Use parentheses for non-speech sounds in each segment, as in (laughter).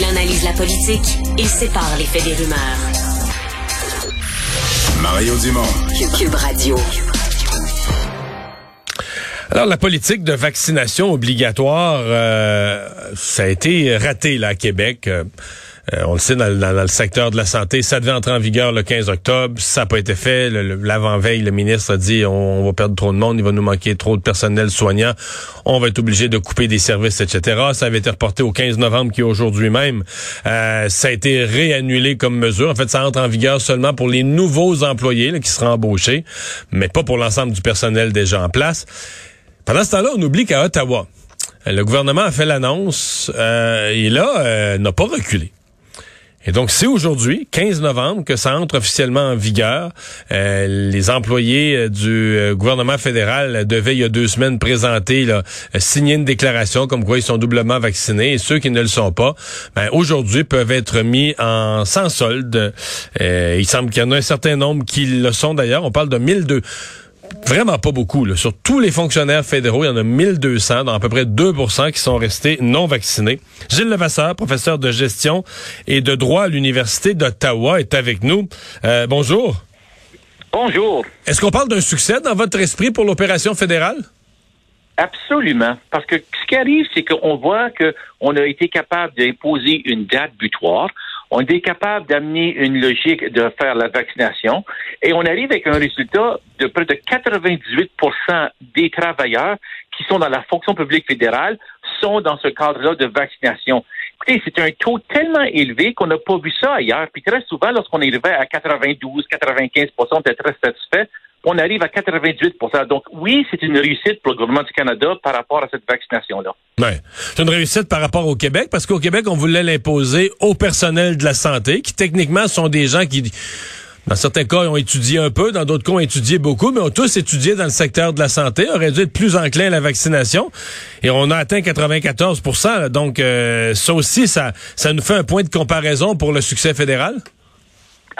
Il analyse la politique, il sépare les faits des rumeurs. Mario Dumont. Cube Radio. Alors, la politique de vaccination obligatoire, euh, ça a été raté là, à Québec. Euh, on le sait, dans, le secteur de la santé, ça devait entrer en vigueur le 15 octobre. Ça n'a pas été fait. Le- le- L'avant-veille, le ministre a dit on, va perdre trop de monde, il va nous manquer trop de personnel soignant. On va être obligé de couper des services, etc. Ça avait été reporté au 15 novembre, qui est aujourd'hui même. Euh, ça a été réannulé comme mesure. En fait, ça entre en vigueur seulement pour les nouveaux employés qui seront embauchés, mais pas pour l'ensemble du personnel déjà en place. Pendant ce temps-là, on oublie qu'à Ottawa, le gouvernement a fait l'annonce euh, et là, euh, n'a pas reculé. Et donc, c'est aujourd'hui, 15 novembre, que ça entre officiellement en vigueur. Euh, les employés euh, du euh, gouvernement fédéral devaient, il y a deux semaines, présenter, là, signer une déclaration comme quoi ils sont doublement vaccinés. Et ceux qui ne le sont pas, ben, aujourd'hui, peuvent être mis en sans solde. Euh, il semble qu'il y en a un certain nombre qui le sont d'ailleurs. On parle de 1002 vraiment pas beaucoup. Là. Sur tous les fonctionnaires fédéraux, il y en a 1200, dont à peu près 2% qui sont restés non vaccinés. Gilles Levasseur, professeur de gestion et de droit à l'Université d'Ottawa, est avec nous. Euh, bonjour. Bonjour. Est-ce qu'on parle d'un succès dans votre esprit pour l'opération fédérale? Absolument. Parce que ce qui arrive, c'est qu'on voit qu'on a été capable d'imposer une date butoir. On est capable d'amener une logique de faire la vaccination et on arrive avec un résultat de près de 98% des travailleurs qui sont dans la fonction publique fédérale sont dans ce cadre-là de vaccination. Écoutez, c'est un taux tellement élevé qu'on n'a pas vu ça ailleurs. Puis très souvent, lorsqu'on arrivait à 92, 95 on était très satisfait. On arrive à 98 Donc oui, c'est une réussite pour le gouvernement du Canada par rapport à cette vaccination-là. Ouais. C'est une réussite par rapport au Québec, parce qu'au Québec, on voulait l'imposer au personnel de la santé, qui techniquement sont des gens qui, dans certains cas, ont étudié un peu, dans d'autres cas, ont étudié beaucoup, mais ont tous étudié dans le secteur de la santé, auraient dû être plus enclins à la vaccination. Et on a atteint 94 là. Donc, euh, ça aussi, ça, ça nous fait un point de comparaison pour le succès fédéral?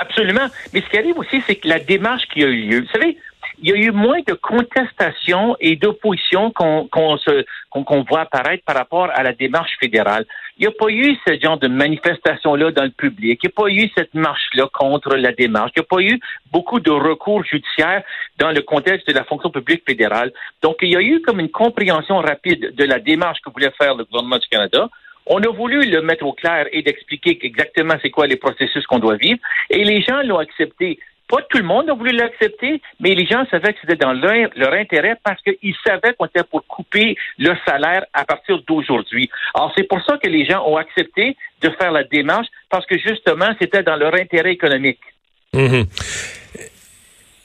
Absolument. Mais ce qui arrive aussi, c'est que la démarche qui a eu lieu, vous savez, il y a eu moins de contestation et d'opposition qu'on voit apparaître par rapport à la démarche fédérale. Il n'y a pas eu ce genre de manifestation-là dans le public. Il n'y a pas eu cette marche-là contre la démarche. Il n'y a pas eu beaucoup de recours judiciaires dans le contexte de la fonction publique fédérale. Donc, il y a eu comme une compréhension rapide de la démarche que voulait faire le gouvernement du Canada. On a voulu le mettre au clair et d'expliquer exactement c'est quoi les processus qu'on doit vivre. Et les gens l'ont accepté. Pas tout le monde a voulu l'accepter, mais les gens savaient que c'était dans leur, intérêt parce qu'ils savaient qu'on était pour couper le salaire à partir d'aujourd'hui. Alors, c'est pour ça que les gens ont accepté de faire la démarche parce que justement, c'était dans leur intérêt économique. Mhm.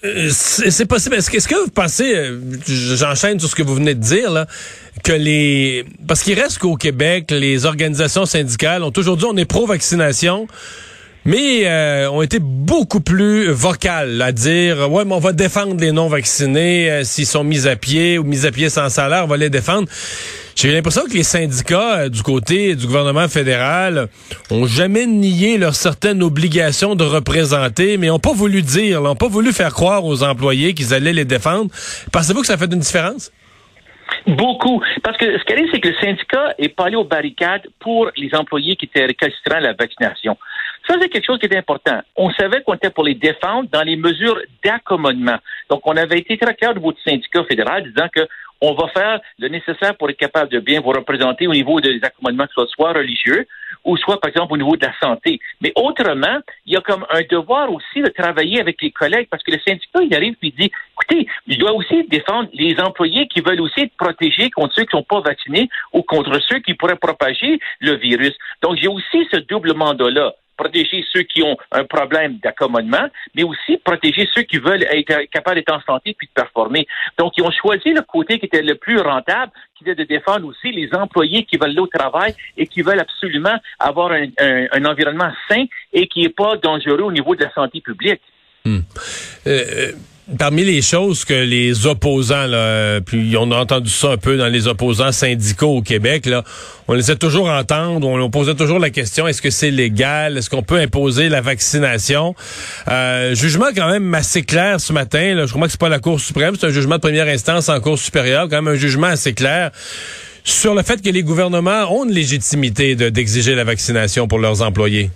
Euh, C'est possible. Est-ce que, est-ce que vous pensez, euh, j'enchaîne sur ce que vous venez de dire, là, que les... Parce qu'il reste qu'au Québec, les organisations syndicales ont toujours dit on est pro-vaccination, mais euh, ont été beaucoup plus vocales à dire ouais, mais on va défendre les non-vaccinés euh, s'ils sont mis à pied ou mis à pied sans salaire, on va les défendre. J'ai l'impression que les syndicats euh, du côté du gouvernement fédéral ont jamais nié leur certaine obligation de représenter, mais ont pas voulu dire, n'ont pas voulu faire croire aux employés qu'ils allaient les défendre. Pensez-vous que ça fait une différence? Beaucoup. Parce que ce qui arrive, c'est que le syndicat est pas allé aux barricades pour les employés qui étaient récalcitrants à la vaccination. Ça, c'est quelque chose qui est important. On savait qu'on était pour les défendre dans les mesures d'accommodement. Donc, on avait été très clair au niveau du syndicat fédéral disant que on va faire le nécessaire pour être capable de bien vous représenter au niveau des accommodements, que ce soit religieux ou soit, par exemple, au niveau de la santé. Mais autrement, il y a comme un devoir aussi de travailler avec les collègues parce que le syndicat, il arrive et il dit, écoutez, il doit aussi défendre les employés qui veulent aussi être protégés contre ceux qui ne sont pas vaccinés ou contre ceux qui pourraient propager le virus. Donc, j'ai aussi ce double mandat-là protéger ceux qui ont un problème d'accommodement, mais aussi protéger ceux qui veulent être capables d'être en santé puis de performer. Donc, ils ont choisi le côté qui était le plus rentable, qui était de défendre aussi les employés qui veulent aller au travail et qui veulent absolument avoir un, environnement sain et qui n'est pas dangereux au niveau de la santé publique. Hmm. Euh, euh, Parmi les choses que les opposants, là, puis on a entendu ça un peu dans les opposants syndicaux au Québec, là, on laissait toujours entendre, on, posait toujours la question est-ce que c'est légal, est-ce qu'on peut imposer la vaccination? Euh, Jugement quand même assez clair ce matin. Là, je crois que c'est pas la Cour suprême, c'est un jugement de première instance en Cour supérieure, quand même un jugement assez clair sur le fait que les gouvernements ont une légitimité d'exiger la vaccination pour leurs employés.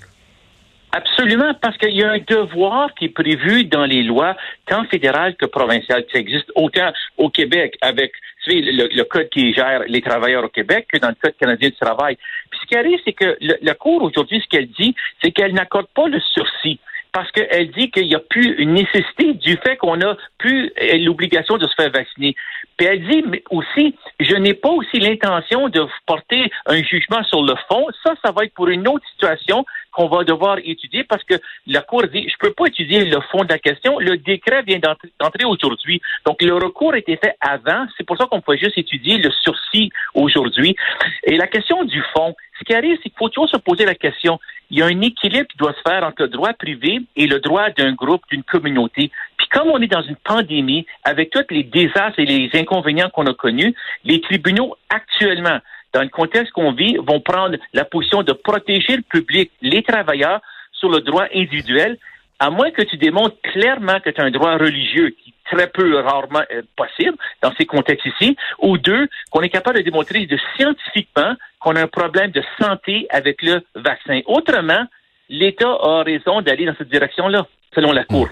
Absolument, parce qu'il y a un devoir qui est prévu dans les lois, tant fédérales que provinciales, qui existe autant au Québec avec le, code qui gère les travailleurs au Québec que dans le code canadien du travail. Puis ce qui arrive, c'est que la Cour aujourd'hui, ce qu'elle dit, c'est qu'elle n'accorde pas le sursis parce qu'elle dit qu'il n'y a plus une nécessité du fait qu'on a plus euh, l'obligation de se faire vacciner. Puis elle dit aussi, je n'ai pas aussi l'intention de porter un jugement sur le fond. Ça, ça va être pour une autre situation qu'on va devoir étudier parce que la Cour dit, je peux pas étudier le fond de la question. Le décret vient d'entrer aujourd'hui. Donc, le recours a été fait avant. C'est pour ça qu'on peut juste étudier le sursis aujourd'hui. Et la question du fond, ce qui arrive, c'est qu'il faut toujours se poser la question. Il y a un équilibre qui doit se faire entre le droit privé et le droit d'un groupe, d'une communauté. Puis comme on est dans une pandémie, avec tous les désastres et les inconvénients qu'on a connus, les tribunaux actuellement dans le contexte qu'on vit, vont prendre la position de protéger le public, les travailleurs, sur le droit individuel, à moins que tu démontres clairement que tu as un droit religieux qui est très peu rarement euh, possible dans ces contextes ici, ou deux, qu'on est capable de démontrer scientifiquement qu'on a un problème de santé avec le vaccin. Autrement, l'État a raison d'aller dans cette direction-là, selon la Cour.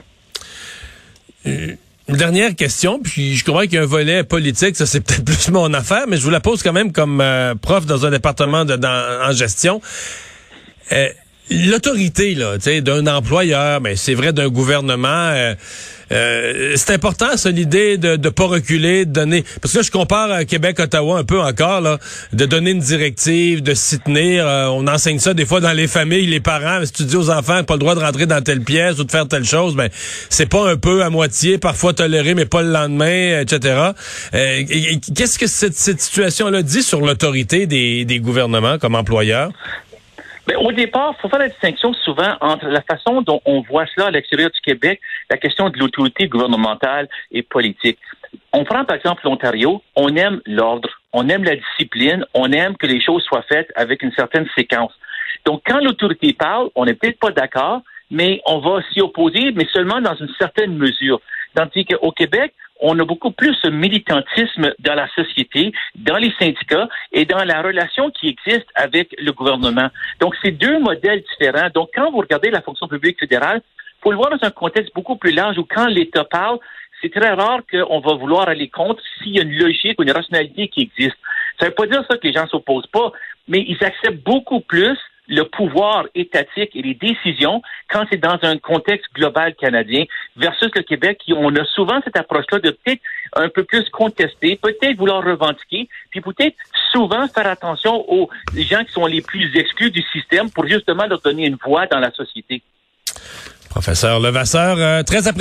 Euh, une dernière question, puis je comprends qu'il y a un volet politique, ça c'est (laughs) peut-être plus mon affaire, mais je vous la pose quand même comme euh, prof dans un département de, en gestion. Euh, l'autorité là, d'un employeur, mais c'est vrai d'un gouvernement. Euh, euh, c'est important, ça, l'idée de ne pas reculer, de donner. Parce que là, je compare à Québec, Ottawa un peu encore, là, de donner une directive, de s'y tenir. Euh, on enseigne ça des fois dans les familles, les parents. Si tu dis aux enfants pas le droit de rentrer dans telle pièce ou de faire telle chose, ben c'est pas un peu à moitié, parfois toléré, mais pas le lendemain, etc. Qu'est-ce que cette, cette situation-là dit sur l'autorité des gouvernements comme employeurs? Mais au départ, il faut faire la distinction souvent entre la façon dont on voit cela à l'extérieur du Québec, la question de l'autorité gouvernementale et politique. On prend par exemple l'Ontario, on aime l'ordre, on aime la discipline, on aime que les choses soient faites avec une certaine séquence. Donc quand l'autorité parle, on n'est peut-être pas d'accord, mais on va s'y opposer, mais seulement dans une certaine mesure. Tandis qu'au Québec, on a beaucoup plus de militantisme dans la société, dans les syndicats et dans la relation qui existe avec le gouvernement. Donc, c'est deux modèles différents. Donc, quand vous regardez la fonction publique fédérale, il faut le voir dans un contexte beaucoup plus large où quand l'État parle, c'est très rare qu'on va vouloir aller contre s'il y a une logique ou une rationalité qui existe. Ça ne veut pas dire ça que les gens s'opposent pas, mais ils acceptent beaucoup plus le pouvoir étatique et les décisions quand c'est dans un contexte global canadien versus le Québec, qui on a souvent cette approche-là de peut-être un peu plus contester, peut-être vouloir revendiquer, puis peut-être souvent faire attention aux gens qui sont les plus exclus du système pour justement leur donner une voix dans la société. Professeur Levasseur, euh, très apprécié.